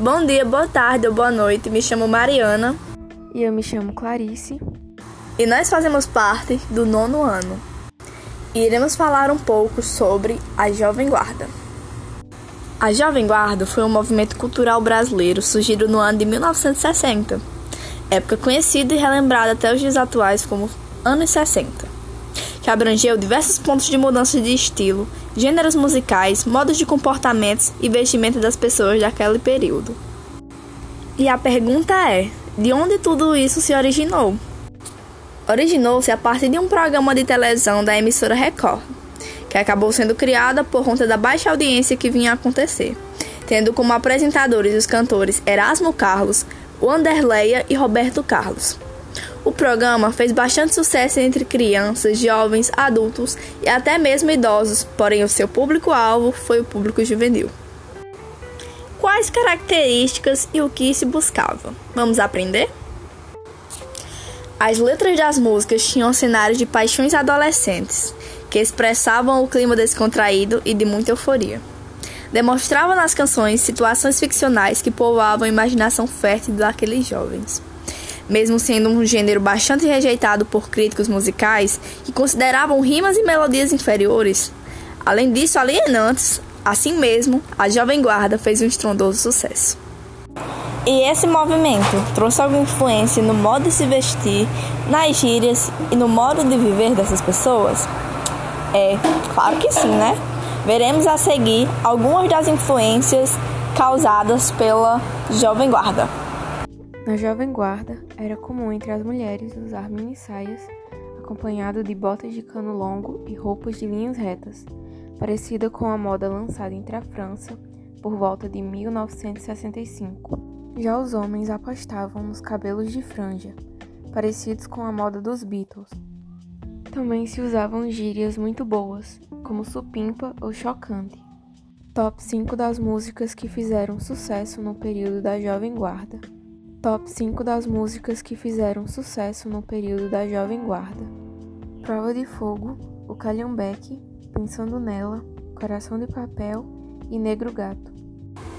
Bom dia, boa tarde ou boa noite. Me chamo Mariana. E eu me chamo Clarice. E nós fazemos parte do nono ano. E iremos falar um pouco sobre a Jovem Guarda. A Jovem Guarda foi um movimento cultural brasileiro surgido no ano de 1960, época conhecida e relembrada até os dias atuais como anos 60 que abrangeu diversos pontos de mudança de estilo, gêneros musicais, modos de comportamentos e vestimenta das pessoas daquele período. E a pergunta é: de onde tudo isso se originou? Originou-se a partir de um programa de televisão da emissora Record, que acabou sendo criada por conta da baixa audiência que vinha a acontecer, tendo como apresentadores os cantores Erasmo Carlos, Wanderleia e Roberto Carlos. O programa fez bastante sucesso entre crianças, jovens, adultos e até mesmo idosos, porém o seu público-alvo foi o público juvenil. Quais características e o que se buscava? Vamos aprender? As letras das músicas tinham cenários de paixões adolescentes, que expressavam o clima descontraído e de muita euforia. Demonstravam nas canções situações ficcionais que povoavam a imaginação fértil daqueles jovens mesmo sendo um gênero bastante rejeitado por críticos musicais que consideravam rimas e melodias inferiores. Além disso, alienantes, assim mesmo, a Jovem Guarda fez um estrondoso sucesso. E esse movimento trouxe alguma influência no modo de se vestir, nas gírias e no modo de viver dessas pessoas? É, claro que sim, né? Veremos a seguir algumas das influências causadas pela Jovem Guarda. Na Jovem Guarda, era comum entre as mulheres usar mini saias, acompanhado de botas de cano longo e roupas de linhas retas, parecida com a moda lançada entre a França por volta de 1965. Já os homens apostavam nos cabelos de franja, parecidos com a moda dos Beatles. Também se usavam gírias muito boas, como supimpa ou chocante. Top 5 das músicas que fizeram sucesso no período da Jovem Guarda. Top 5 das músicas que fizeram sucesso no período da Jovem Guarda: Prova de Fogo, O Calhambeque, Pensando Nela, Coração de Papel e Negro Gato.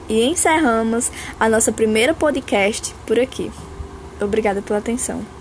E encerramos a nossa primeira podcast por aqui. Obrigada pela atenção.